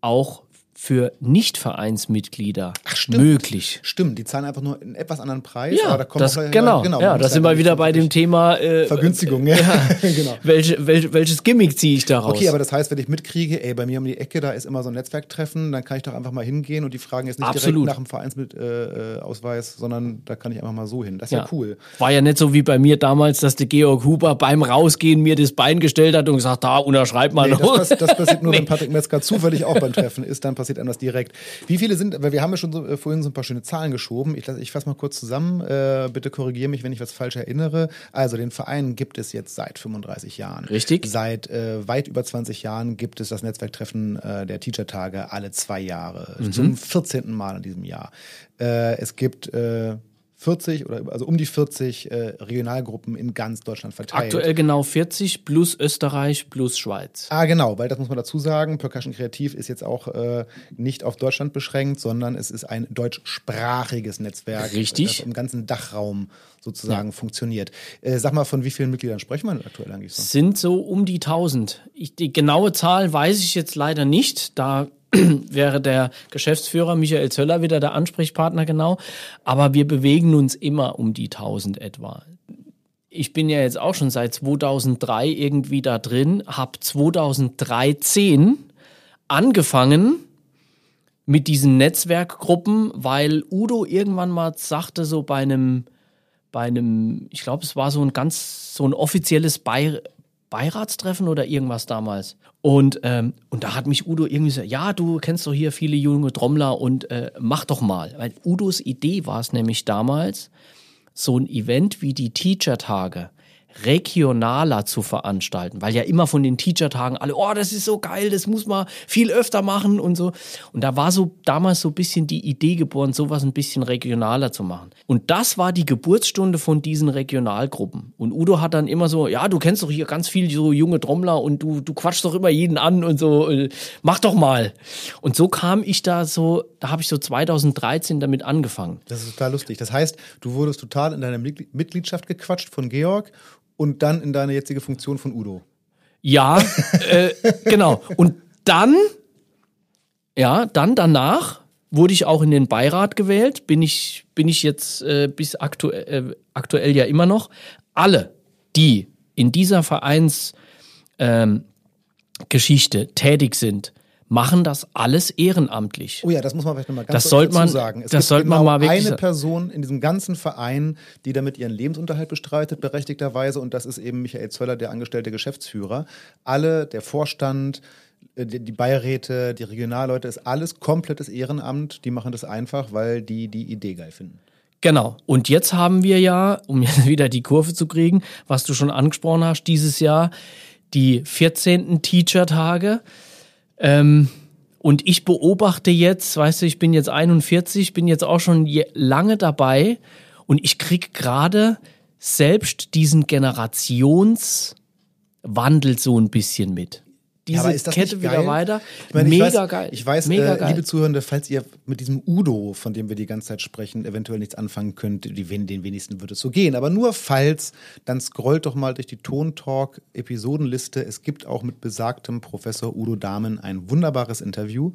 auch für Nicht-Vereinsmitglieder möglich. Stimmt, die zahlen einfach nur einen etwas anderen Preis. Ja, da das, genau. genau. Ja, da sind wir wieder bei dem Thema äh, Vergünstigung. Ja, ja genau. Welche, wel, welches Gimmick ziehe ich daraus? Okay, aber das heißt, wenn ich mitkriege, ey, bei mir um die Ecke, da ist immer so ein Netzwerktreffen, dann kann ich doch einfach mal hingehen und die fragen jetzt nicht Absolut. direkt nach dem Vereinsausweis, äh, sondern da kann ich einfach mal so hin. Das ist ja. ja. cool. War ja nicht so wie bei mir damals, dass der Georg Huber beim Rausgehen mir das Bein gestellt hat und gesagt, da unterschreib mal nee, noch. Das, das, passiert nur, nee. wenn Patrick Metzger zufällig auch beim Treffen ist, dann passiert einem das direkt. Wie viele sind, weil wir haben ja schon so, äh, vorhin so ein paar schöne Zahlen geschoben. Ich, ich fasse mal kurz zusammen. Äh, bitte korrigiere mich, wenn ich was falsch erinnere. Also den Verein gibt es jetzt seit 35 Jahren. Richtig. Seit äh, weit über 20 Jahren gibt es das Netzwerktreffen äh, der Teacher-Tage alle zwei Jahre. Mhm. Zum 14. Mal in diesem Jahr. Äh, es gibt äh, 40 oder also um die 40 äh, Regionalgruppen in ganz Deutschland verteilt. Aktuell genau 40 plus Österreich plus Schweiz. Ah, genau, weil das muss man dazu sagen. Percussion Kreativ ist jetzt auch äh, nicht auf Deutschland beschränkt, sondern es ist ein deutschsprachiges Netzwerk, Richtig. das im ganzen Dachraum sozusagen ja. funktioniert. Äh, sag mal, von wie vielen Mitgliedern sprechen wir aktuell eigentlich so? Sind so um die 1000. Ich, die genaue Zahl weiß ich jetzt leider nicht. Da wäre der Geschäftsführer Michael Zöller wieder der Ansprechpartner genau. Aber wir bewegen uns immer um die 1000 etwa. Ich bin ja jetzt auch schon seit 2003 irgendwie da drin, habe 2013 angefangen mit diesen Netzwerkgruppen, weil Udo irgendwann mal sagte so bei einem bei einem, ich glaube, es war so ein ganz so ein offizielles Be Beiratstreffen oder irgendwas damals. Und, ähm, und da hat mich Udo irgendwie gesagt, ja, du kennst doch hier viele junge Trommler und äh, mach doch mal. Weil Udos Idee war es nämlich damals, so ein Event wie die Teacher-Tage regionaler zu veranstalten, weil ja immer von den Teacher-Tagen alle, oh, das ist so geil, das muss man viel öfter machen und so. Und da war so damals so ein bisschen die Idee geboren, sowas ein bisschen regionaler zu machen. Und das war die Geburtsstunde von diesen Regionalgruppen. Und Udo hat dann immer so, ja, du kennst doch hier ganz viele so junge Trommler und du, du quatschst doch immer jeden an und so, äh, mach doch mal. Und so kam ich da so, da habe ich so 2013 damit angefangen. Das ist total lustig. Das heißt, du wurdest total in deiner Mitgliedschaft gequatscht von Georg und dann in deine jetzige Funktion von Udo. Ja, äh, genau. Und dann, ja, dann danach wurde ich auch in den Beirat gewählt. Bin ich, bin ich jetzt äh, bis aktuell, äh, aktuell ja immer noch. Alle, die in dieser Vereinsgeschichte ähm, tätig sind, machen das alles ehrenamtlich. Oh ja, das muss man vielleicht nochmal ganz das sollte man, sagen. Es das sollte genau man mal eine Person in diesem ganzen Verein, die damit ihren Lebensunterhalt bestreitet, berechtigterweise, und das ist eben Michael Zöller, der angestellte Geschäftsführer. Alle, der Vorstand, äh, die Beiräte, die Regionalleute, ist alles komplettes Ehrenamt. Die machen das einfach, weil die die Idee geil finden. Genau. Und jetzt haben wir ja, um jetzt wieder die Kurve zu kriegen, was du schon angesprochen hast, dieses Jahr die 14. Teacher-Tage. Ähm, und ich beobachte jetzt, weißt du, ich bin jetzt 41, bin jetzt auch schon lange dabei und ich krieg gerade selbst diesen Generationswandel so ein bisschen mit diese ja, Kette wieder weiter. Ich meine, Mega ich weiß, geil. Ich weiß, Mega äh, liebe Zuhörende, falls ihr mit diesem Udo, von dem wir die ganze Zeit sprechen, eventuell nichts anfangen könnt, die, den wenigsten würde es so gehen. Aber nur falls, dann scrollt doch mal durch die Tontalk-Episodenliste. Es gibt auch mit besagtem Professor Udo Dahmen ein wunderbares Interview.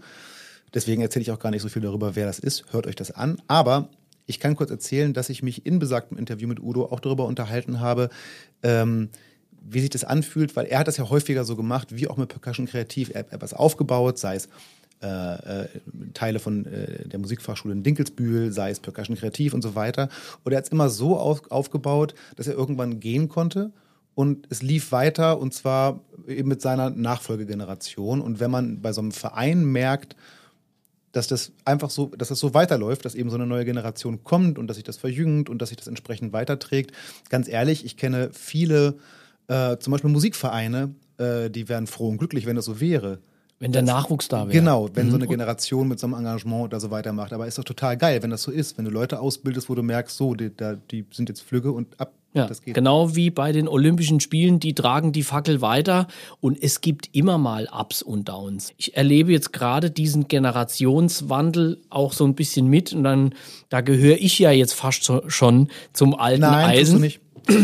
Deswegen erzähle ich auch gar nicht so viel darüber, wer das ist. Hört euch das an. Aber ich kann kurz erzählen, dass ich mich in besagtem Interview mit Udo auch darüber unterhalten habe, ähm, wie sich das anfühlt, weil er hat das ja häufiger so gemacht, wie auch mit Percussion Kreativ. Er hat was aufgebaut, sei es äh, äh, Teile von äh, der Musikfachschule in Dinkelsbühl, sei es Percussion Kreativ und so weiter. Und er hat es immer so auf, aufgebaut, dass er irgendwann gehen konnte und es lief weiter und zwar eben mit seiner Nachfolgegeneration. Und wenn man bei so einem Verein merkt, dass das einfach so, dass das so weiterläuft, dass eben so eine neue Generation kommt und dass sich das verjüngt und dass sich das entsprechend weiterträgt. Ganz ehrlich, ich kenne viele, äh, zum Beispiel Musikvereine, äh, die wären froh und glücklich, wenn das so wäre. Wenn der Nachwuchs da wäre. Genau, wenn mhm. so eine Generation mit so einem Engagement oder so weitermacht. Aber ist doch total geil, wenn das so ist, wenn du Leute ausbildest, wo du merkst, so, die, die sind jetzt Flügge und ab ja, genau wie bei den Olympischen Spielen, die tragen die Fackel weiter und es gibt immer mal Ups und Downs. Ich erlebe jetzt gerade diesen Generationswandel auch so ein bisschen mit und dann, da gehöre ich ja jetzt fast schon zum alten Nein, Eisen. Du nicht.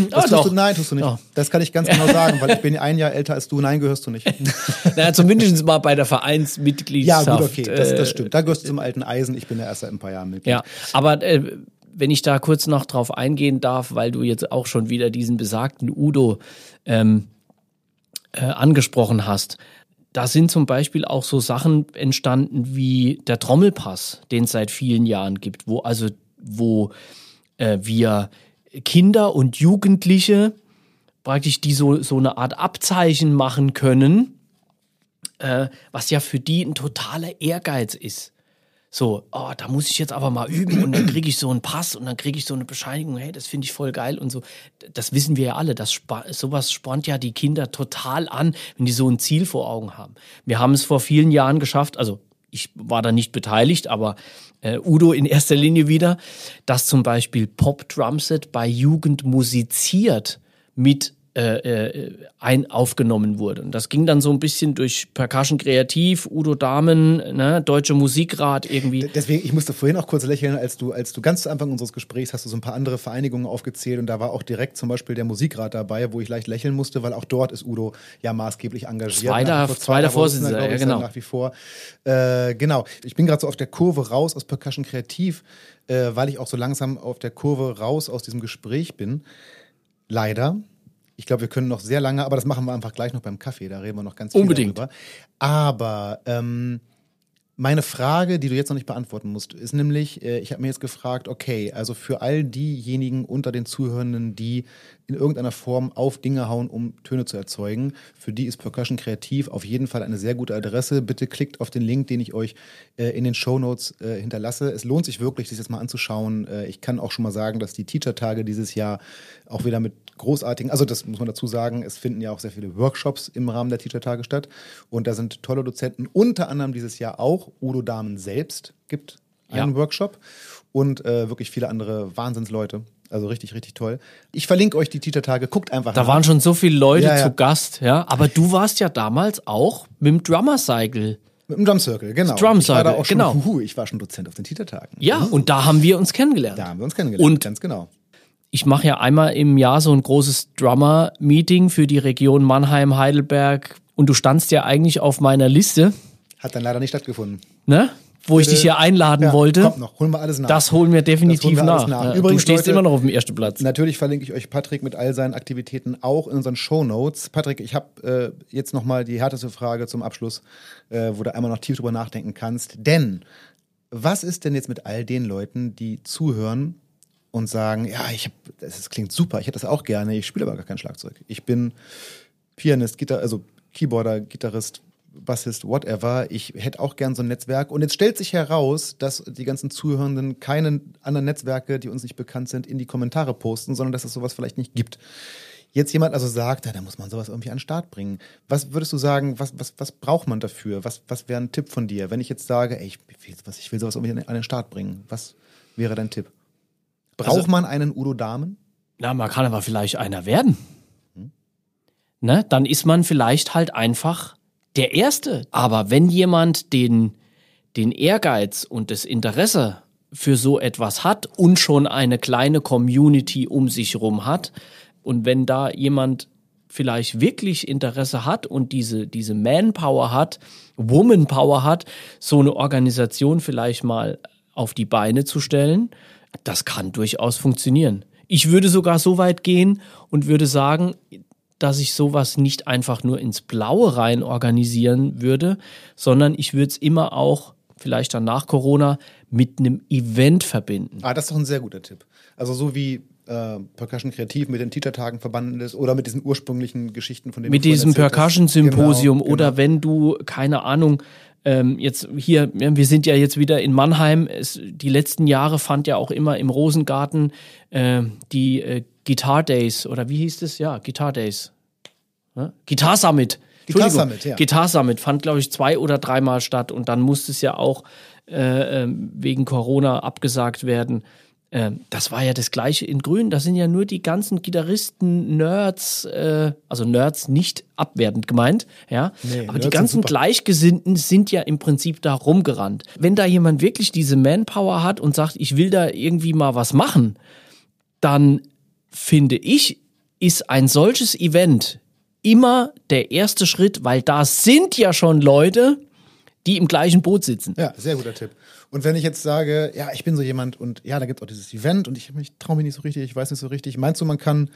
Das tust du, nein, tust du nicht. Oh. Das kann ich ganz genau sagen, weil ich bin ein Jahr älter als du. Nein, gehörst du nicht. naja, zumindest mal bei der Vereinsmitgliedschaft. Ja, gut, okay, das, das stimmt. Da gehörst du zum alten Eisen. Ich bin ja erst seit ein paar Jahren Mitglied. Ja, aber äh, wenn ich da kurz noch drauf eingehen darf, weil du jetzt auch schon wieder diesen besagten Udo ähm, äh, angesprochen hast. Da sind zum Beispiel auch so Sachen entstanden wie der Trommelpass, den es seit vielen Jahren gibt, wo also wo äh, wir Kinder und Jugendliche praktisch die so, so eine Art Abzeichen machen können, äh, was ja für die ein totaler Ehrgeiz ist. So, oh, da muss ich jetzt aber mal üben und dann kriege ich so einen Pass und dann kriege ich so eine Bescheinigung, hey, das finde ich voll geil und so. Das wissen wir ja alle, das sowas spornt ja die Kinder total an, wenn die so ein Ziel vor Augen haben. Wir haben es vor vielen Jahren geschafft, also ich war da nicht beteiligt, aber äh, Udo in erster Linie wieder, dass zum Beispiel Pop Drumset bei Jugend musiziert mit äh, äh, ein aufgenommen wurde. Und das ging dann so ein bisschen durch Percussion Kreativ, Udo Dahmen, ne, Deutsche Musikrat irgendwie. Deswegen, ich musste vorhin auch kurz lächeln, als du, als du ganz zu Anfang unseres Gesprächs hast du so ein paar andere Vereinigungen aufgezählt und da war auch direkt zum Beispiel der Musikrat dabei, wo ich leicht lächeln musste, weil auch dort ist Udo ja maßgeblich engagiert. Zweiter, vor, zweiter Vorsitzender, ja, genau. Nach wie vor. Äh, genau. Ich bin gerade so auf der Kurve raus aus Percussion Kreativ, äh, weil ich auch so langsam auf der Kurve raus aus diesem Gespräch bin. Leider, ich glaube, wir können noch sehr lange, aber das machen wir einfach gleich noch beim Kaffee, da reden wir noch ganz viel Unbedingt. darüber. Aber ähm, meine Frage, die du jetzt noch nicht beantworten musst, ist nämlich, äh, ich habe mir jetzt gefragt, okay, also für all diejenigen unter den Zuhörenden, die in irgendeiner Form auf Dinge hauen, um Töne zu erzeugen, für die ist Percussion Kreativ auf jeden Fall eine sehr gute Adresse. Bitte klickt auf den Link, den ich euch äh, in den Show Notes äh, hinterlasse. Es lohnt sich wirklich, sich das mal anzuschauen. Äh, ich kann auch schon mal sagen, dass die Teacher-Tage dieses Jahr auch wieder mit großartigen, also das muss man dazu sagen, es finden ja auch sehr viele Workshops im Rahmen der Teacher-Tage statt. Und da sind tolle Dozenten, unter anderem dieses Jahr auch Udo Dahmen selbst gibt einen ja. Workshop und äh, wirklich viele andere Wahnsinnsleute. Also richtig, richtig toll. Ich verlinke euch die Teacher-Tage, guckt einfach Da nach. waren schon so viele Leute ja, ja. zu Gast, ja. Aber du warst ja damals auch mit dem Drummer Cycle. Mit dem Drum Circle, genau. Drum Circle, ich war da auch schon, genau. Huhu, ich war schon Dozent auf den Teacher-Tagen. Ja, mhm. und da haben wir uns kennengelernt. Da haben wir uns kennengelernt, und ganz genau ich mache ja einmal im Jahr so ein großes Drummer-Meeting für die Region Mannheim, Heidelberg. Und du standst ja eigentlich auf meiner Liste. Hat dann leider nicht stattgefunden. Ne? Wo ich dich hier einladen ja, wollte. Kommt noch, holen wir alles nach. Das holen wir definitiv holen wir nach. nach. Übrigens, du stehst Leute, immer noch auf dem ersten Platz. Natürlich verlinke ich euch Patrick mit all seinen Aktivitäten auch in unseren Show Notes. Patrick, ich habe äh, jetzt nochmal die härteste Frage zum Abschluss, äh, wo du einmal noch tief drüber nachdenken kannst. Denn was ist denn jetzt mit all den Leuten, die zuhören und sagen, ja, ich hab, das klingt super, ich hätte das auch gerne, ich spiele aber gar kein Schlagzeug. Ich bin Pianist, Gitar also Keyboarder, Gitarrist, Bassist, whatever. Ich hätte auch gern so ein Netzwerk. Und jetzt stellt sich heraus, dass die ganzen Zuhörenden keine anderen Netzwerke, die uns nicht bekannt sind, in die Kommentare posten, sondern dass es sowas vielleicht nicht gibt. Jetzt jemand also sagt, ja, da muss man sowas irgendwie an den Start bringen. Was würdest du sagen, was, was, was braucht man dafür? Was, was wäre ein Tipp von dir? Wenn ich jetzt sage, ey, ich will, was, ich will sowas irgendwie an den Start bringen, was wäre dein Tipp? Braucht also, man einen Udo Damen? Na, man kann aber vielleicht einer werden. Hm? Ne? Dann ist man vielleicht halt einfach der Erste. Aber wenn jemand den, den Ehrgeiz und das Interesse für so etwas hat und schon eine kleine Community um sich herum hat, und wenn da jemand vielleicht wirklich Interesse hat und diese, diese Manpower hat, Womanpower hat, so eine Organisation vielleicht mal auf die Beine zu stellen, das kann durchaus funktionieren. Ich würde sogar so weit gehen und würde sagen, dass ich sowas nicht einfach nur ins Blaue rein organisieren würde, sondern ich würde es immer auch, vielleicht dann nach Corona, mit einem Event verbinden. Ah, das ist doch ein sehr guter Tipp. Also so wie äh, Percussion Kreativ mit den Teacher-Tagen verbunden ist oder mit diesen ursprünglichen Geschichten von denen Mit diesem Percussion-Symposium genau, oder genau. wenn du, keine Ahnung, ähm, jetzt hier, wir sind ja jetzt wieder in Mannheim. Es, die letzten Jahre fand ja auch immer im Rosengarten äh, die äh, Guitar Days oder wie hieß es? Ja, Guitar Days. Ja? Guitar Summit. Guitar Summit, ja. Guitar Summit fand, glaube ich, zwei oder dreimal statt und dann musste es ja auch äh, ähm, wegen Corona abgesagt werden. Ähm, das war ja das gleiche in Grün. Da sind ja nur die ganzen Gitarristen, Nerds, äh, also Nerds nicht abwertend gemeint, ja. Nee, Aber Nerds die ganzen Gleichgesinnten sind ja im Prinzip da rumgerannt. Wenn da jemand wirklich diese Manpower hat und sagt, ich will da irgendwie mal was machen, dann finde ich, ist ein solches Event immer der erste Schritt, weil da sind ja schon Leute, die im gleichen Boot sitzen. Ja, sehr guter Tipp. Und wenn ich jetzt sage, ja, ich bin so jemand und ja, da gibt es auch dieses Event und ich, ich traue mich nicht so richtig, ich weiß nicht so richtig. Meinst du, man kann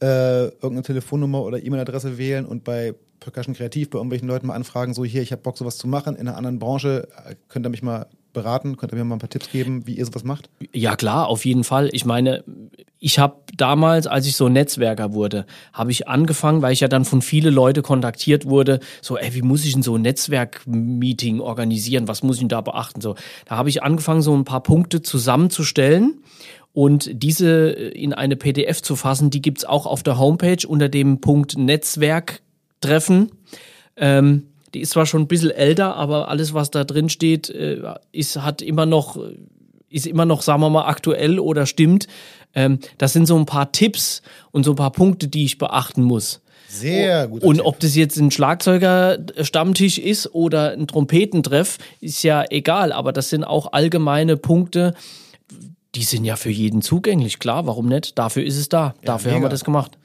äh, irgendeine Telefonnummer oder E-Mail-Adresse wählen und bei Percussion Kreativ bei irgendwelchen Leuten mal anfragen, so hier, ich habe Bock, sowas zu machen in einer anderen Branche, könnt ihr mich mal beraten? Könnt ihr mir mal ein paar Tipps geben, wie ihr sowas macht? Ja, klar, auf jeden Fall. Ich meine, ich habe damals, als ich so Netzwerker wurde, habe ich angefangen, weil ich ja dann von viele Leute kontaktiert wurde, so, ey, wie muss ich denn so ein Netzwerkmeeting organisieren? Was muss ich denn da beachten? So, da habe ich angefangen, so ein paar Punkte zusammenzustellen und diese in eine PDF zu fassen. Die gibt's auch auf der Homepage unter dem Punkt Netzwerk treffen. Ähm, die ist zwar schon ein bisschen älter, aber alles, was da drin steht, äh, ist, hat immer noch, ist immer noch, sagen wir mal, aktuell oder stimmt. Ähm, das sind so ein paar Tipps und so ein paar Punkte, die ich beachten muss. Sehr gut. Und ob das jetzt ein Schlagzeuger-Stammtisch ist oder ein Trompetentreff, ist ja egal. Aber das sind auch allgemeine Punkte, die sind ja für jeden zugänglich. Klar, warum nicht? Dafür ist es da. Dafür mega. haben wir das gemacht.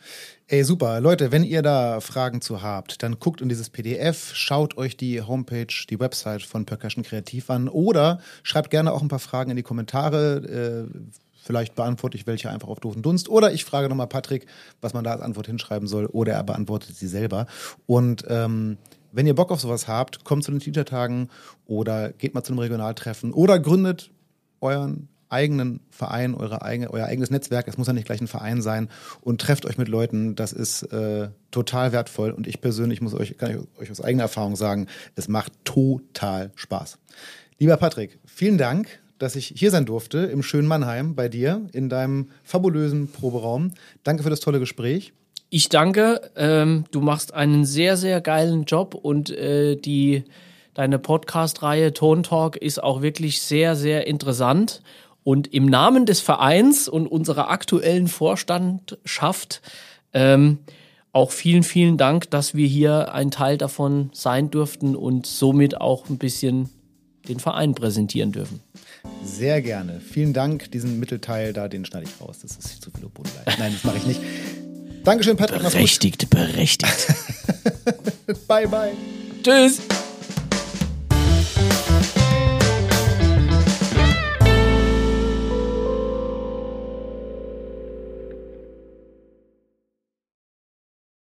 Ey, super. Leute, wenn ihr da Fragen zu habt, dann guckt in dieses PDF, schaut euch die Homepage, die Website von Percussion Kreativ an oder schreibt gerne auch ein paar Fragen in die Kommentare. Äh, vielleicht beantworte ich welche einfach auf doofen Dunst. Oder ich frage nochmal Patrick, was man da als Antwort hinschreiben soll. Oder er beantwortet sie selber. Und ähm, wenn ihr Bock auf sowas habt, kommt zu den Teacher-Tagen oder geht mal zu einem Regionaltreffen oder gründet euren eigenen Verein, eure eigene, euer eigenes Netzwerk, es muss ja nicht gleich ein Verein sein und trefft euch mit Leuten, das ist äh, total wertvoll und ich persönlich muss euch, kann ich euch aus eigener Erfahrung sagen, es macht total Spaß. Lieber Patrick, vielen Dank, dass ich hier sein durfte im schönen Mannheim bei dir in deinem fabulösen Proberaum. Danke für das tolle Gespräch. Ich danke. Ähm, du machst einen sehr, sehr geilen Job und äh, die deine Podcast-Reihe Ton Talk ist auch wirklich sehr, sehr interessant. Und im Namen des Vereins und unserer aktuellen Vorstandschaft ähm, auch vielen, vielen Dank, dass wir hier ein Teil davon sein durften und somit auch ein bisschen den Verein präsentieren dürfen. Sehr gerne. Vielen Dank. Diesen Mittelteil da, den schneide ich raus. Das ist zu viel Bodenleid. Nein, das mache ich nicht. Dankeschön, Patrick. Berechtigt, berechtigt. bye, bye. Tschüss.